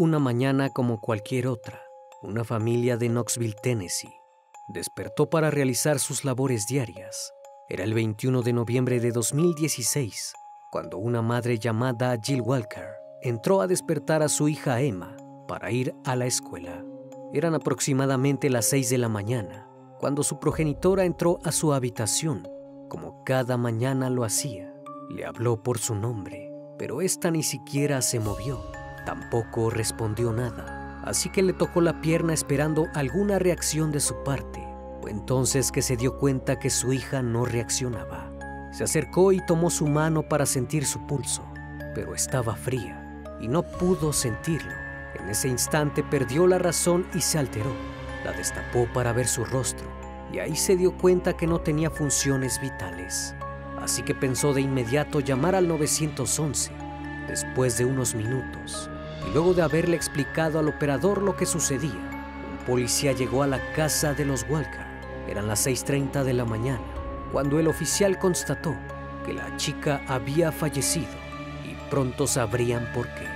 Una mañana como cualquier otra, una familia de Knoxville, Tennessee, despertó para realizar sus labores diarias. Era el 21 de noviembre de 2016, cuando una madre llamada Jill Walker entró a despertar a su hija Emma para ir a la escuela. Eran aproximadamente las 6 de la mañana, cuando su progenitora entró a su habitación, como cada mañana lo hacía. Le habló por su nombre, pero ésta ni siquiera se movió. Tampoco respondió nada, así que le tocó la pierna esperando alguna reacción de su parte. Fue entonces que se dio cuenta que su hija no reaccionaba. Se acercó y tomó su mano para sentir su pulso, pero estaba fría y no pudo sentirlo. En ese instante perdió la razón y se alteró. La destapó para ver su rostro y ahí se dio cuenta que no tenía funciones vitales. Así que pensó de inmediato llamar al 911. Después de unos minutos, luego de haberle explicado al operador lo que sucedía, un policía llegó a la casa de los Walker. Eran las 6.30 de la mañana, cuando el oficial constató que la chica había fallecido y pronto sabrían por qué.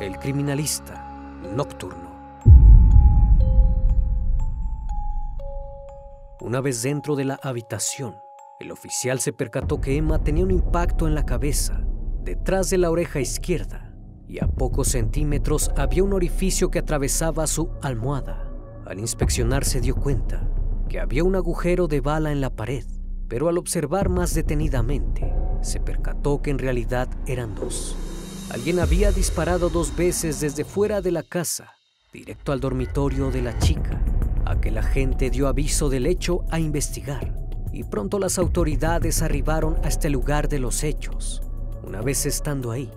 El criminalista nocturno. Una vez dentro de la habitación, el oficial se percató que Emma tenía un impacto en la cabeza detrás de la oreja izquierda y a pocos centímetros había un orificio que atravesaba su almohada. Al inspeccionar se dio cuenta que había un agujero de bala en la pared, pero al observar más detenidamente se percató que en realidad eran dos. Alguien había disparado dos veces desde fuera de la casa, directo al dormitorio de la chica. Aquel agente dio aviso del hecho a investigar y pronto las autoridades arribaron a este lugar de los hechos. Una vez estando ahí,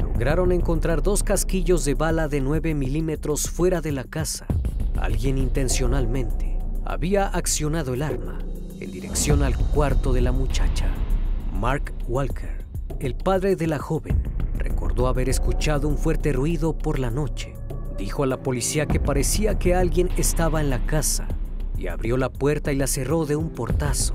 lograron encontrar dos casquillos de bala de 9 milímetros fuera de la casa. Alguien intencionalmente había accionado el arma en dirección al cuarto de la muchacha. Mark Walker, el padre de la joven, recordó haber escuchado un fuerte ruido por la noche. Dijo a la policía que parecía que alguien estaba en la casa y abrió la puerta y la cerró de un portazo.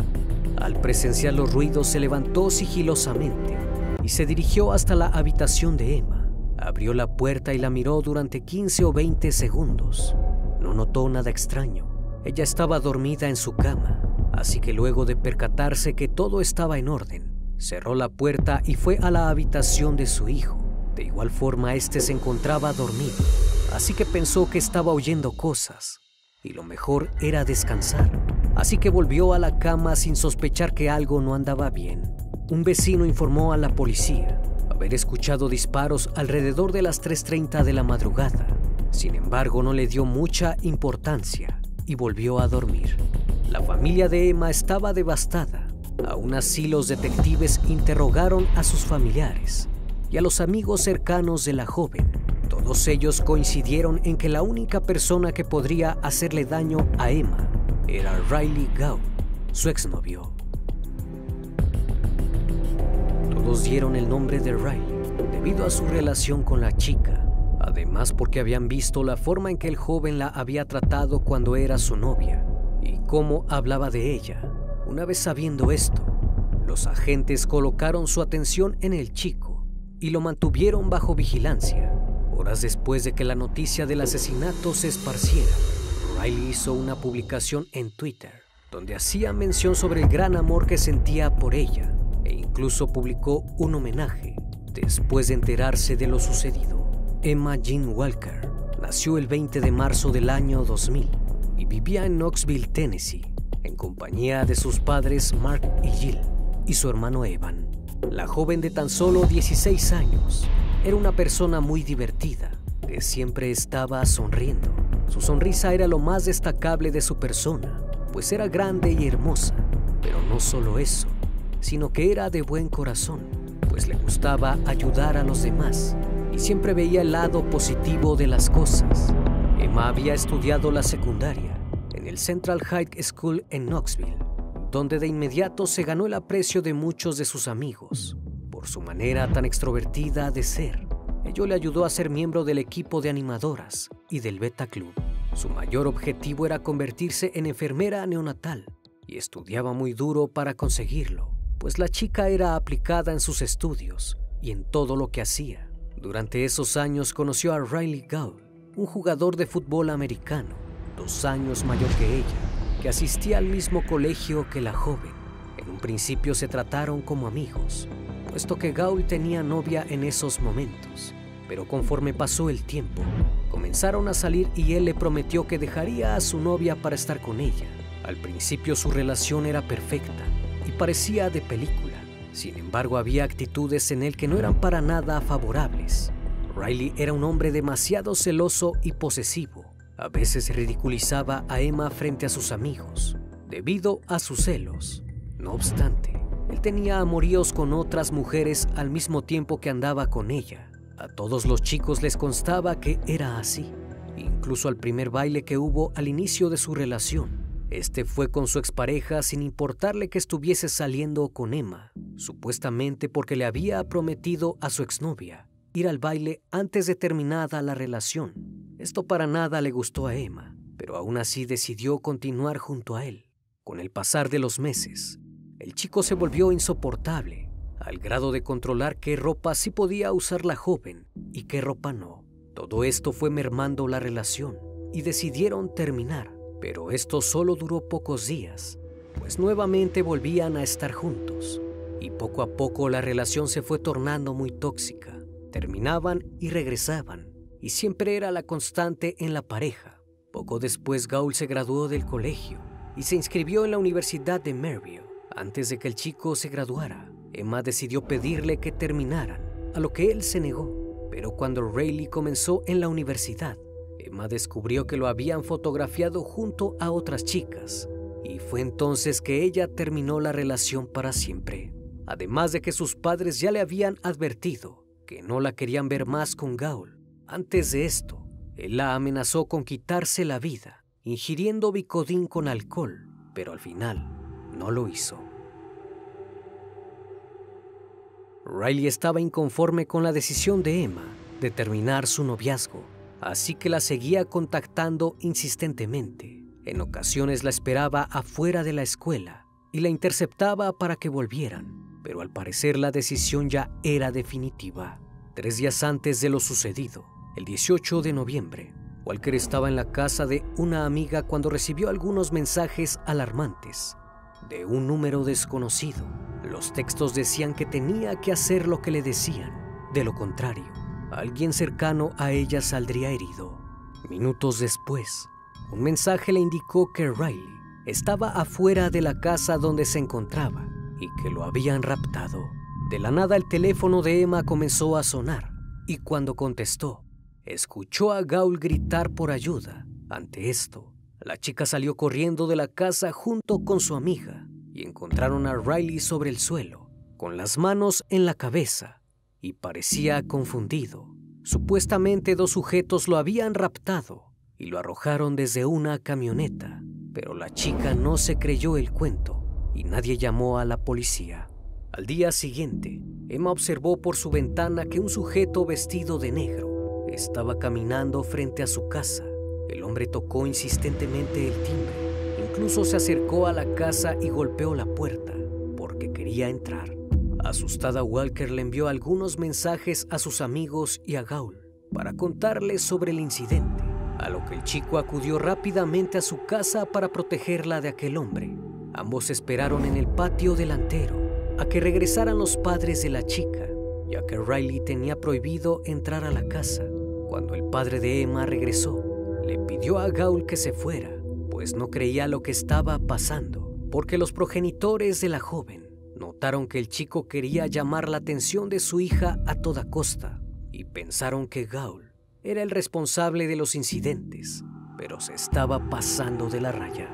Al presenciar los ruidos se levantó sigilosamente y se dirigió hasta la habitación de Emma. Abrió la puerta y la miró durante 15 o 20 segundos. No notó nada extraño. Ella estaba dormida en su cama, así que luego de percatarse que todo estaba en orden, cerró la puerta y fue a la habitación de su hijo. De igual forma, este se encontraba dormido, así que pensó que estaba oyendo cosas y lo mejor era descansar. Así que volvió a la cama sin sospechar que algo no andaba bien. Un vecino informó a la policía haber escuchado disparos alrededor de las 3.30 de la madrugada. Sin embargo, no le dio mucha importancia y volvió a dormir. La familia de Emma estaba devastada. Aún así, los detectives interrogaron a sus familiares y a los amigos cercanos de la joven. Todos ellos coincidieron en que la única persona que podría hacerle daño a Emma era Riley Gau, su exnovio. Dieron el nombre de Riley debido a su relación con la chica, además porque habían visto la forma en que el joven la había tratado cuando era su novia y cómo hablaba de ella. Una vez sabiendo esto, los agentes colocaron su atención en el chico y lo mantuvieron bajo vigilancia. Horas después de que la noticia del asesinato se esparciera, Riley hizo una publicación en Twitter donde hacía mención sobre el gran amor que sentía por ella e incluso publicó un homenaje después de enterarse de lo sucedido. Emma Jean Walker nació el 20 de marzo del año 2000 y vivía en Knoxville, Tennessee, en compañía de sus padres Mark y Jill y su hermano Evan. La joven de tan solo 16 años era una persona muy divertida, que siempre estaba sonriendo. Su sonrisa era lo más destacable de su persona, pues era grande y hermosa, pero no solo eso, sino que era de buen corazón, pues le gustaba ayudar a los demás y siempre veía el lado positivo de las cosas. Emma había estudiado la secundaria en el Central High School en Knoxville, donde de inmediato se ganó el aprecio de muchos de sus amigos por su manera tan extrovertida de ser. Ello le ayudó a ser miembro del equipo de animadoras y del Beta Club. Su mayor objetivo era convertirse en enfermera neonatal y estudiaba muy duro para conseguirlo, pues la chica era aplicada en sus estudios y en todo lo que hacía. Durante esos años conoció a Riley Gaul, un jugador de fútbol americano, dos años mayor que ella, que asistía al mismo colegio que la joven. En un principio se trataron como amigos, puesto que Gaul tenía novia en esos momentos. Pero conforme pasó el tiempo, comenzaron a salir y él le prometió que dejaría a su novia para estar con ella. Al principio su relación era perfecta y parecía de película. Sin embargo, había actitudes en él que no eran para nada favorables. Riley era un hombre demasiado celoso y posesivo. A veces ridiculizaba a Emma frente a sus amigos, debido a sus celos. No obstante, él tenía amoríos con otras mujeres al mismo tiempo que andaba con ella. A todos los chicos les constaba que era así, incluso al primer baile que hubo al inicio de su relación. Este fue con su expareja sin importarle que estuviese saliendo con Emma, supuestamente porque le había prometido a su exnovia ir al baile antes de terminada la relación. Esto para nada le gustó a Emma, pero aún así decidió continuar junto a él. Con el pasar de los meses, el chico se volvió insoportable, al grado de controlar qué ropa sí podía usar la joven y qué ropa no. Todo esto fue mermando la relación y decidieron terminar. Pero esto solo duró pocos días, pues nuevamente volvían a estar juntos, y poco a poco la relación se fue tornando muy tóxica. Terminaban y regresaban, y siempre era la constante en la pareja. Poco después Gaul se graduó del colegio y se inscribió en la Universidad de Maryville. Antes de que el chico se graduara, Emma decidió pedirle que terminaran, a lo que él se negó. Pero cuando Rayleigh comenzó en la universidad, Descubrió que lo habían fotografiado junto a otras chicas y fue entonces que ella terminó la relación para siempre. Además de que sus padres ya le habían advertido que no la querían ver más con Gaul. Antes de esto, él la amenazó con quitarse la vida, ingiriendo bicodín con alcohol, pero al final no lo hizo. Riley estaba inconforme con la decisión de Emma de terminar su noviazgo así que la seguía contactando insistentemente. En ocasiones la esperaba afuera de la escuela y la interceptaba para que volvieran, pero al parecer la decisión ya era definitiva. Tres días antes de lo sucedido, el 18 de noviembre, Walker estaba en la casa de una amiga cuando recibió algunos mensajes alarmantes de un número desconocido. Los textos decían que tenía que hacer lo que le decían, de lo contrario, alguien cercano a ella saldría herido. Minutos después, un mensaje le indicó que Riley estaba afuera de la casa donde se encontraba y que lo habían raptado. De la nada el teléfono de Emma comenzó a sonar y cuando contestó, escuchó a Gaul gritar por ayuda. Ante esto, la chica salió corriendo de la casa junto con su amiga y encontraron a Riley sobre el suelo, con las manos en la cabeza y parecía confundido. Supuestamente dos sujetos lo habían raptado y lo arrojaron desde una camioneta, pero la chica no se creyó el cuento y nadie llamó a la policía. Al día siguiente, Emma observó por su ventana que un sujeto vestido de negro estaba caminando frente a su casa. El hombre tocó insistentemente el timbre, incluso se acercó a la casa y golpeó la puerta porque quería entrar. Asustada, Walker le envió algunos mensajes a sus amigos y a Gaul para contarles sobre el incidente. a lo que el chico acudió rápidamente a su casa para protegerla de aquel hombre. Ambos esperaron en el patio delantero a que regresaran los padres de la chica, ya que Riley tenía prohibido entrar a la casa. Cuando el padre de Emma regresó, le pidió a Gaul que se fuera, pues no creía lo que estaba pasando, porque los progenitores de la joven notaron que el chico quería llamar la atención de su hija a toda costa y pensaron que Gaul era el responsable de los incidentes, pero se estaba pasando de la raya.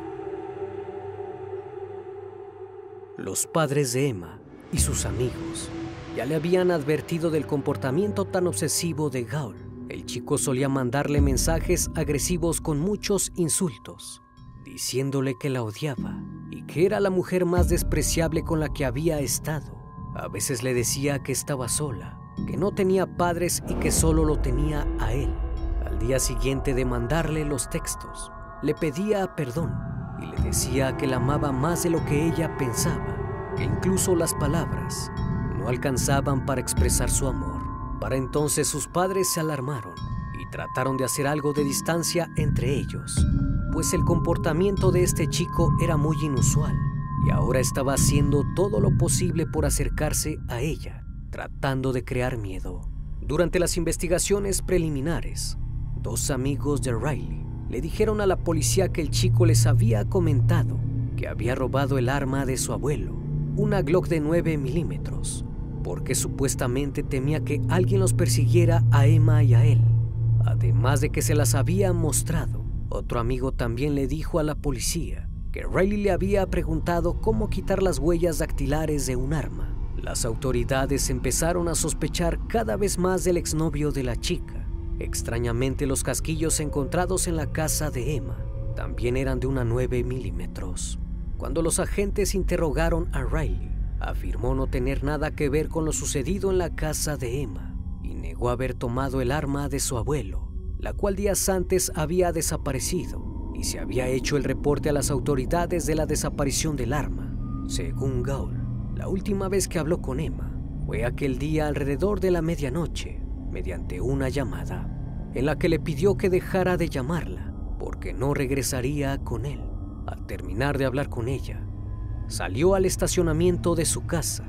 Los padres de Emma y sus amigos ya le habían advertido del comportamiento tan obsesivo de Gaul. El chico solía mandarle mensajes agresivos con muchos insultos, diciéndole que la odiaba y que era la mujer más despreciable con la que había estado. A veces le decía que estaba sola, que no tenía padres y que solo lo tenía a él. Al día siguiente de mandarle los textos, le pedía perdón y le decía que la amaba más de lo que ella pensaba, que incluso las palabras no alcanzaban para expresar su amor. Para entonces sus padres se alarmaron y trataron de hacer algo de distancia entre ellos, pues el comportamiento de este chico era muy inusual y ahora estaba haciendo todo lo posible por acercarse a ella tratando de crear miedo. Durante las investigaciones preliminares, dos amigos de Riley le dijeron a la policía que el chico les había comentado que había robado el arma de su abuelo, una Glock de 9 milímetros, porque supuestamente temía que alguien los persiguiera a Emma y a él. Además de que se las había mostrado, otro amigo también le dijo a la policía que Riley le había preguntado cómo quitar las huellas dactilares de un arma las autoridades empezaron a sospechar cada vez más del exnovio de la chica. Extrañamente, los casquillos encontrados en la casa de Emma también eran de una 9 milímetros. Cuando los agentes interrogaron a Riley, afirmó no tener nada que ver con lo sucedido en la casa de Emma y negó haber tomado el arma de su abuelo, la cual días antes había desaparecido y se había hecho el reporte a las autoridades de la desaparición del arma, según Gaul. La última vez que habló con Emma fue aquel día alrededor de la medianoche, mediante una llamada, en la que le pidió que dejara de llamarla porque no regresaría con él. Al terminar de hablar con ella, salió al estacionamiento de su casa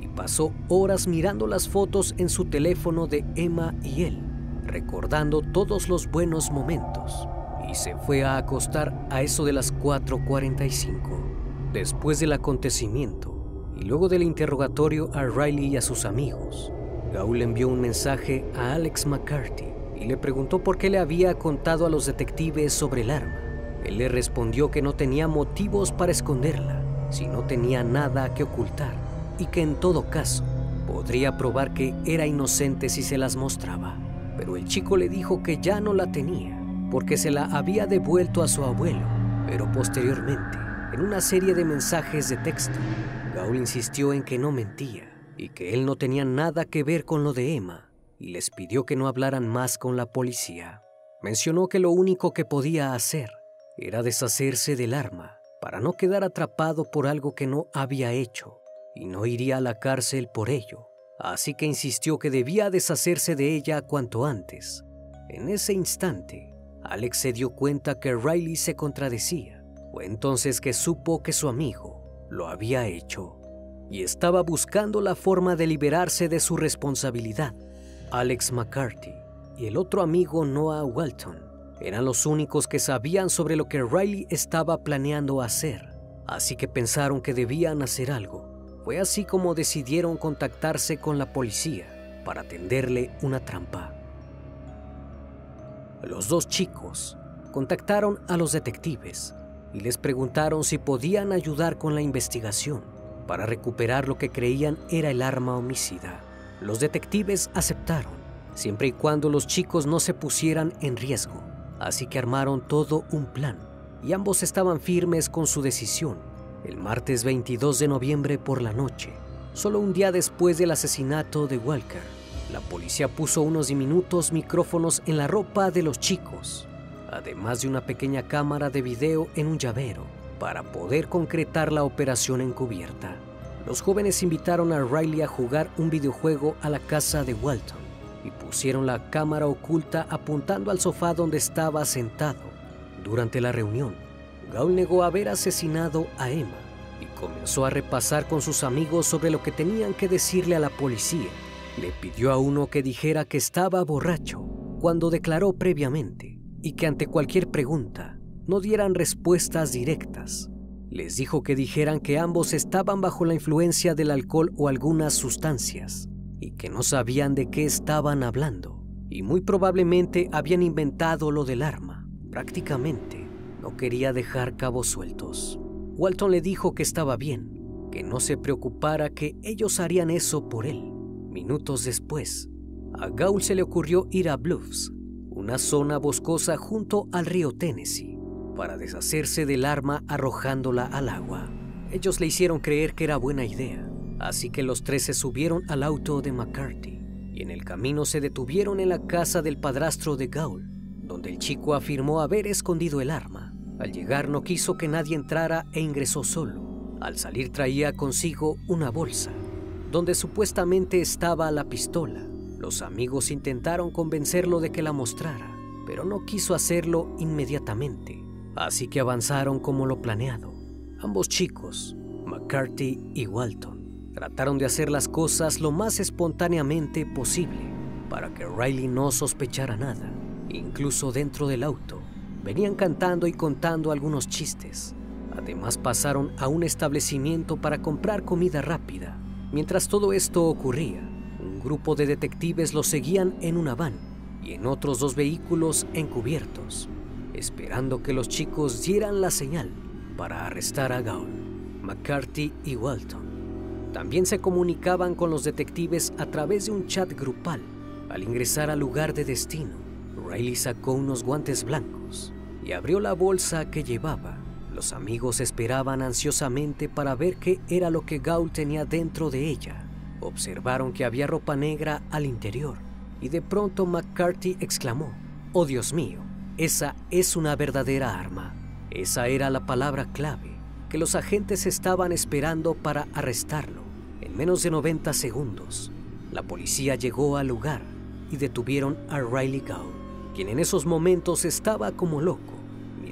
y pasó horas mirando las fotos en su teléfono de Emma y él, recordando todos los buenos momentos, y se fue a acostar a eso de las 4.45. Después del acontecimiento, y luego del interrogatorio a Riley y a sus amigos, Gaul envió un mensaje a Alex McCarthy y le preguntó por qué le había contado a los detectives sobre el arma. Él le respondió que no tenía motivos para esconderla, si no tenía nada que ocultar, y que en todo caso podría probar que era inocente si se las mostraba. Pero el chico le dijo que ya no la tenía, porque se la había devuelto a su abuelo, pero posteriormente, en una serie de mensajes de texto, Gaul insistió en que no mentía y que él no tenía nada que ver con lo de Emma y les pidió que no hablaran más con la policía. Mencionó que lo único que podía hacer era deshacerse del arma para no quedar atrapado por algo que no había hecho y no iría a la cárcel por ello. Así que insistió que debía deshacerse de ella cuanto antes. En ese instante, Alex se dio cuenta que Riley se contradecía. Fue entonces que supo que su amigo lo había hecho y estaba buscando la forma de liberarse de su responsabilidad. Alex McCarthy y el otro amigo Noah Walton eran los únicos que sabían sobre lo que Riley estaba planeando hacer, así que pensaron que debían hacer algo. Fue así como decidieron contactarse con la policía para tenderle una trampa. Los dos chicos contactaron a los detectives y les preguntaron si podían ayudar con la investigación para recuperar lo que creían era el arma homicida. Los detectives aceptaron, siempre y cuando los chicos no se pusieran en riesgo, así que armaron todo un plan y ambos estaban firmes con su decisión. El martes 22 de noviembre por la noche, solo un día después del asesinato de Walker, la policía puso unos diminutos micrófonos en la ropa de los chicos además de una pequeña cámara de video en un llavero, para poder concretar la operación encubierta. Los jóvenes invitaron a Riley a jugar un videojuego a la casa de Walton y pusieron la cámara oculta apuntando al sofá donde estaba sentado. Durante la reunión, Gaul negó haber asesinado a Emma y comenzó a repasar con sus amigos sobre lo que tenían que decirle a la policía. Le pidió a uno que dijera que estaba borracho cuando declaró previamente y que ante cualquier pregunta no dieran respuestas directas. Les dijo que dijeran que ambos estaban bajo la influencia del alcohol o algunas sustancias y que no sabían de qué estaban hablando y muy probablemente habían inventado lo del arma. Prácticamente no quería dejar cabos sueltos. Walton le dijo que estaba bien, que no se preocupara, que ellos harían eso por él. Minutos después, a Gaul se le ocurrió ir a Bluffs, una zona boscosa junto al río Tennessee, para deshacerse del arma arrojándola al agua. Ellos le hicieron creer que era buena idea, así que los tres se subieron al auto de McCarthy y en el camino se detuvieron en la casa del padrastro de Gaul, donde el chico afirmó haber escondido el arma. Al llegar no quiso que nadie entrara e ingresó solo. Al salir traía consigo una bolsa, donde supuestamente estaba la pistola. Los amigos intentaron convencerlo de que la mostrara, pero no quiso hacerlo inmediatamente, así que avanzaron como lo planeado. Ambos chicos, McCarthy y Walton, trataron de hacer las cosas lo más espontáneamente posible para que Riley no sospechara nada, incluso dentro del auto venían cantando y contando algunos chistes. Además pasaron a un establecimiento para comprar comida rápida. Mientras todo esto ocurría, un grupo de detectives los seguían en una van y en otros dos vehículos encubiertos, esperando que los chicos dieran la señal para arrestar a Gaul, McCarthy y Walton. También se comunicaban con los detectives a través de un chat grupal. Al ingresar al lugar de destino, Riley sacó unos guantes blancos y abrió la bolsa que llevaba. Los amigos esperaban ansiosamente para ver qué era lo que Gaul tenía dentro de ella. Observaron que había ropa negra al interior y de pronto McCarthy exclamó, Oh Dios mío, esa es una verdadera arma. Esa era la palabra clave que los agentes estaban esperando para arrestarlo. En menos de 90 segundos, la policía llegó al lugar y detuvieron a Riley Gaul, quien en esos momentos estaba como loco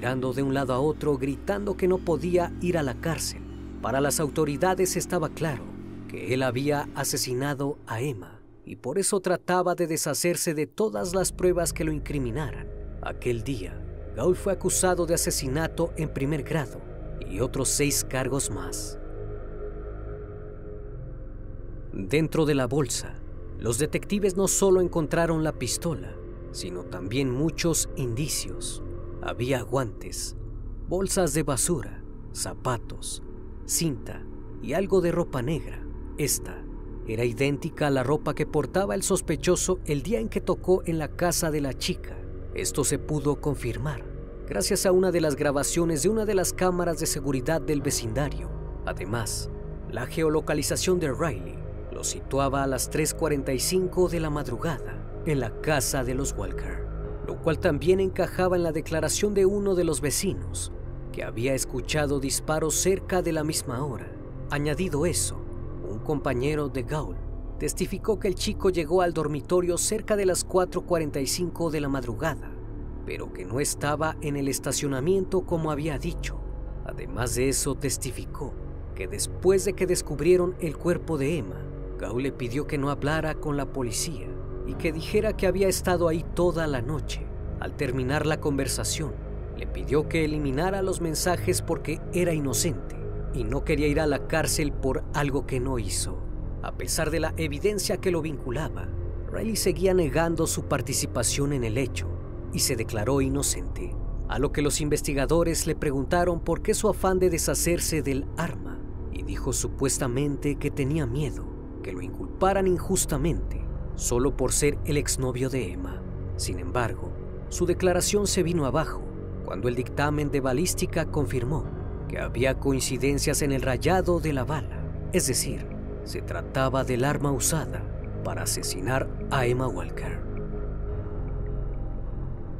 mirando de un lado a otro, gritando que no podía ir a la cárcel. Para las autoridades estaba claro que él había asesinado a Emma y por eso trataba de deshacerse de todas las pruebas que lo incriminaran. Aquel día, Gaul fue acusado de asesinato en primer grado y otros seis cargos más. Dentro de la bolsa, los detectives no solo encontraron la pistola, sino también muchos indicios. Había guantes, bolsas de basura, zapatos, cinta y algo de ropa negra. Esta era idéntica a la ropa que portaba el sospechoso el día en que tocó en la casa de la chica. Esto se pudo confirmar gracias a una de las grabaciones de una de las cámaras de seguridad del vecindario. Además, la geolocalización de Riley lo situaba a las 3.45 de la madrugada en la casa de los Walker lo cual también encajaba en la declaración de uno de los vecinos, que había escuchado disparos cerca de la misma hora. Añadido eso, un compañero de Gaul testificó que el chico llegó al dormitorio cerca de las 4.45 de la madrugada, pero que no estaba en el estacionamiento como había dicho. Además de eso, testificó que después de que descubrieron el cuerpo de Emma, Gaul le pidió que no hablara con la policía y que dijera que había estado ahí toda la noche. Al terminar la conversación, le pidió que eliminara los mensajes porque era inocente y no quería ir a la cárcel por algo que no hizo. A pesar de la evidencia que lo vinculaba, Riley seguía negando su participación en el hecho y se declaró inocente, a lo que los investigadores le preguntaron por qué su afán de deshacerse del arma y dijo supuestamente que tenía miedo que lo inculparan injustamente solo por ser el exnovio de Emma. Sin embargo, su declaración se vino abajo cuando el dictamen de balística confirmó que había coincidencias en el rayado de la bala, es decir, se trataba del arma usada para asesinar a Emma Walker.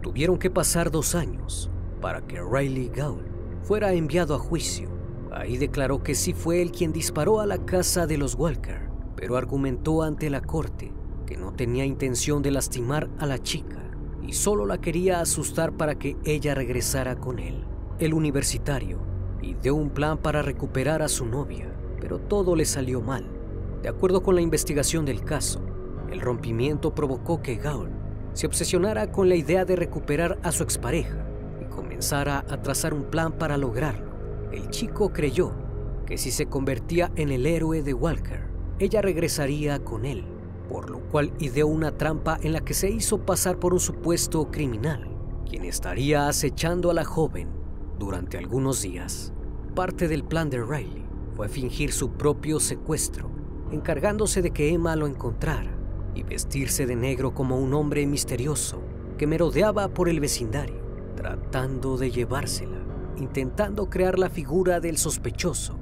Tuvieron que pasar dos años para que Riley Gaul fuera enviado a juicio. Ahí declaró que sí fue él quien disparó a la casa de los Walker, pero argumentó ante la corte que no tenía intención de lastimar a la chica y solo la quería asustar para que ella regresara con él. El universitario ideó un plan para recuperar a su novia, pero todo le salió mal. De acuerdo con la investigación del caso, el rompimiento provocó que Gaul se obsesionara con la idea de recuperar a su expareja y comenzara a trazar un plan para lograrlo. El chico creyó que si se convertía en el héroe de Walker, ella regresaría con él, por lo cual ideó una trampa en la que se hizo pasar por un supuesto criminal, quien estaría acechando a la joven durante algunos días. Parte del plan de Riley fue fingir su propio secuestro, encargándose de que Emma lo encontrara y vestirse de negro como un hombre misterioso que merodeaba por el vecindario, tratando de llevársela, intentando crear la figura del sospechoso,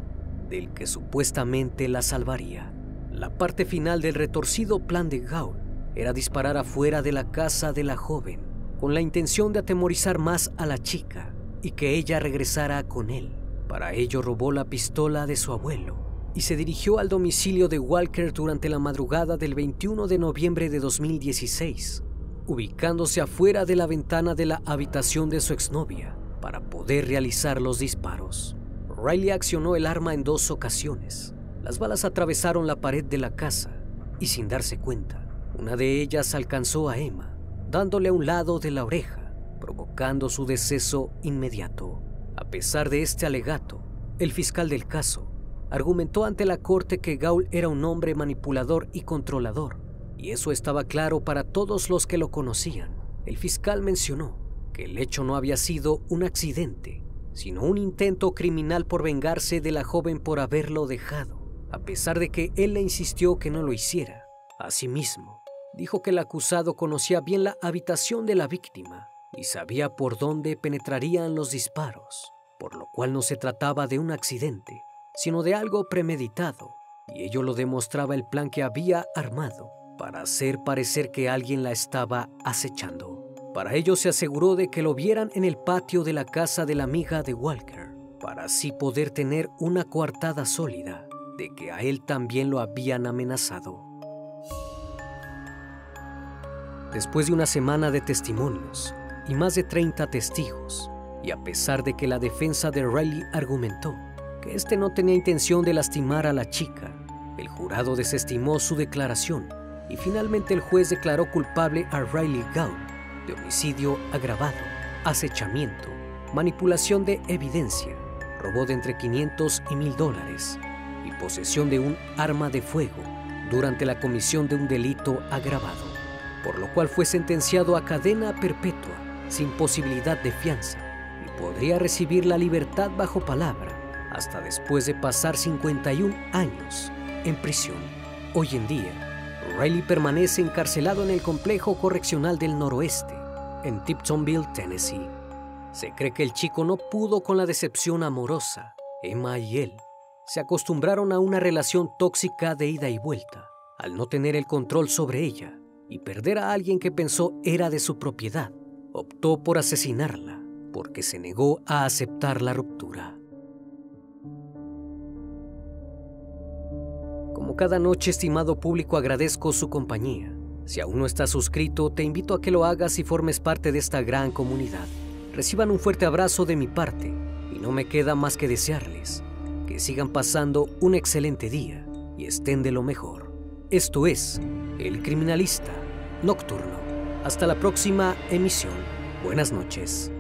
del que supuestamente la salvaría. La parte final del retorcido plan de Gaul era disparar afuera de la casa de la joven, con la intención de atemorizar más a la chica y que ella regresara con él. Para ello robó la pistola de su abuelo y se dirigió al domicilio de Walker durante la madrugada del 21 de noviembre de 2016, ubicándose afuera de la ventana de la habitación de su exnovia para poder realizar los disparos. Riley accionó el arma en dos ocasiones. Las balas atravesaron la pared de la casa y sin darse cuenta, una de ellas alcanzó a Emma, dándole a un lado de la oreja, provocando su deceso inmediato. A pesar de este alegato, el fiscal del caso argumentó ante la corte que Gaul era un hombre manipulador y controlador, y eso estaba claro para todos los que lo conocían. El fiscal mencionó que el hecho no había sido un accidente, sino un intento criminal por vengarse de la joven por haberlo dejado, a pesar de que él le insistió que no lo hiciera. Asimismo, dijo que el acusado conocía bien la habitación de la víctima y sabía por dónde penetrarían los disparos, por lo cual no se trataba de un accidente, sino de algo premeditado, y ello lo demostraba el plan que había armado para hacer parecer que alguien la estaba acechando. Para ello se aseguró de que lo vieran en el patio de la casa de la amiga de Walker, para así poder tener una coartada sólida que a él también lo habían amenazado. Después de una semana de testimonios y más de 30 testigos, y a pesar de que la defensa de Riley argumentó que este no tenía intención de lastimar a la chica. El jurado desestimó su declaración y finalmente el juez declaró culpable a Riley Gow de homicidio agravado, acechamiento, manipulación de evidencia, robo de entre 500 y 1000 dólares y posesión de un arma de fuego durante la comisión de un delito agravado, por lo cual fue sentenciado a cadena perpetua sin posibilidad de fianza y podría recibir la libertad bajo palabra hasta después de pasar 51 años en prisión. Hoy en día, Riley permanece encarcelado en el complejo correccional del noroeste, en Tiptonville, Tennessee. Se cree que el chico no pudo con la decepción amorosa. Emma y él se acostumbraron a una relación tóxica de ida y vuelta, al no tener el control sobre ella y perder a alguien que pensó era de su propiedad. Optó por asesinarla porque se negó a aceptar la ruptura. Como cada noche, estimado público, agradezco su compañía. Si aún no estás suscrito, te invito a que lo hagas y formes parte de esta gran comunidad. Reciban un fuerte abrazo de mi parte y no me queda más que desearles que sigan pasando un excelente día y estén de lo mejor. Esto es El Criminalista Nocturno. Hasta la próxima emisión. Buenas noches.